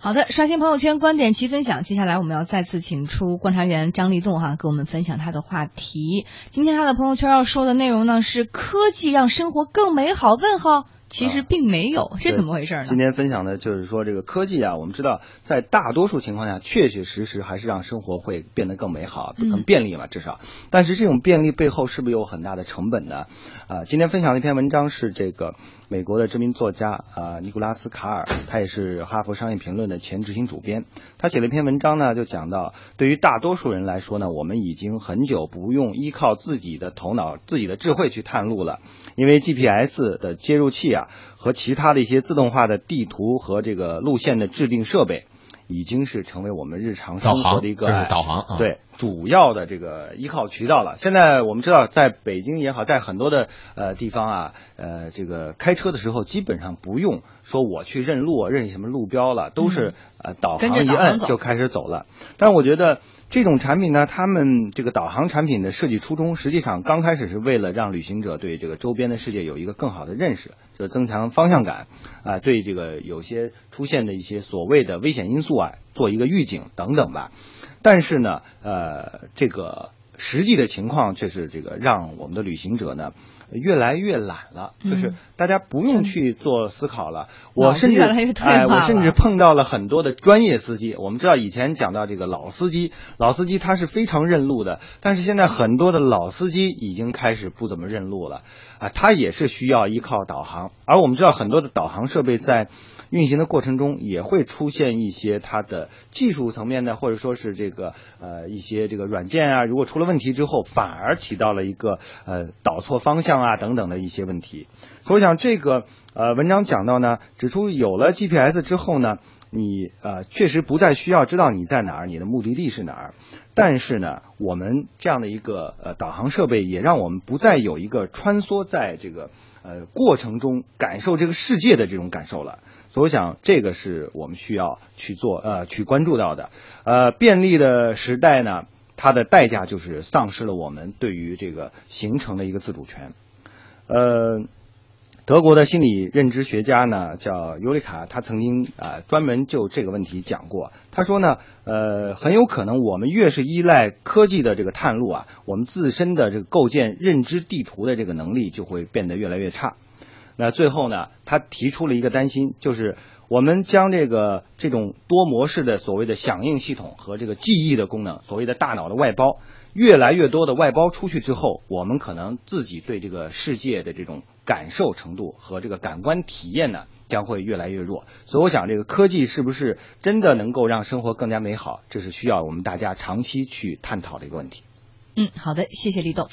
好的，刷新朋友圈，观点齐分享。接下来我们要再次请出观察员张立栋哈，给我们分享他的话题。今天他的朋友圈要说的内容呢是科技让生活更美好？问号。其实并没有，这怎么回事呢？今天分享的就是说，这个科技啊，我们知道，在大多数情况下，确确实实还是让生活会变得更美好、更便利嘛，至少。但是这种便利背后是不是有很大的成本呢？啊，今天分享的一篇文章是这个美国的知名作家啊，尼古拉斯卡尔，他也是哈佛商业评论的前执行主编。他写了一篇文章呢，就讲到，对于大多数人来说呢，我们已经很久不用依靠自己的头脑、自己的智慧去探路了，因为 GPS 的接入器啊。和其他的一些自动化的地图和这个路线的制定设备，已经是成为我们日常生活的一个导航对主要的这个依靠渠道了。现在我们知道，在北京也好，在很多的呃地方啊，呃这个开车的时候，基本上不用说我去认路、认什么路标了，都是呃导航一摁就开始走了。但我觉得。这种产品呢，他们这个导航产品的设计初衷，实际上刚开始是为了让旅行者对这个周边的世界有一个更好的认识，就增强方向感，啊，对这个有些出现的一些所谓的危险因素啊，做一个预警等等吧。但是呢，呃，这个实际的情况却是这个让我们的旅行者呢。越来越懒了，就是大家不用去做思考了。我甚至哎，我甚至碰到了很多的专业司机。我们知道以前讲到这个老司机，老司机他是非常认路的，但是现在很多的老司机已经开始不怎么认路了啊，他也是需要依靠导航。而我们知道很多的导航设备在。运行的过程中也会出现一些它的技术层面的，或者说是这个呃一些这个软件啊，如果出了问题之后，反而起到了一个呃导错方向啊等等的一些问题。所以我想这个呃文章讲到呢，指出有了 GPS 之后呢，你呃确实不再需要知道你在哪儿，你的目的地是哪儿。但是呢，我们这样的一个呃导航设备也让我们不再有一个穿梭在这个呃过程中感受这个世界的这种感受了。所以我想，这个是我们需要去做呃去关注到的。呃，便利的时代呢，它的代价就是丧失了我们对于这个形成的一个自主权。呃，德国的心理认知学家呢叫尤里卡，他曾经啊专门就这个问题讲过。他说呢，呃，很有可能我们越是依赖科技的这个探路啊，我们自身的这个构建认知地图的这个能力就会变得越来越差。那最后呢，他提出了一个担心，就是我们将这个这种多模式的所谓的响应系统和这个记忆的功能，所谓的大脑的外包，越来越多的外包出去之后，我们可能自己对这个世界的这种感受程度和这个感官体验呢，将会越来越弱。所以我想，这个科技是不是真的能够让生活更加美好，这是需要我们大家长期去探讨的一个问题。嗯，好的，谢谢李董。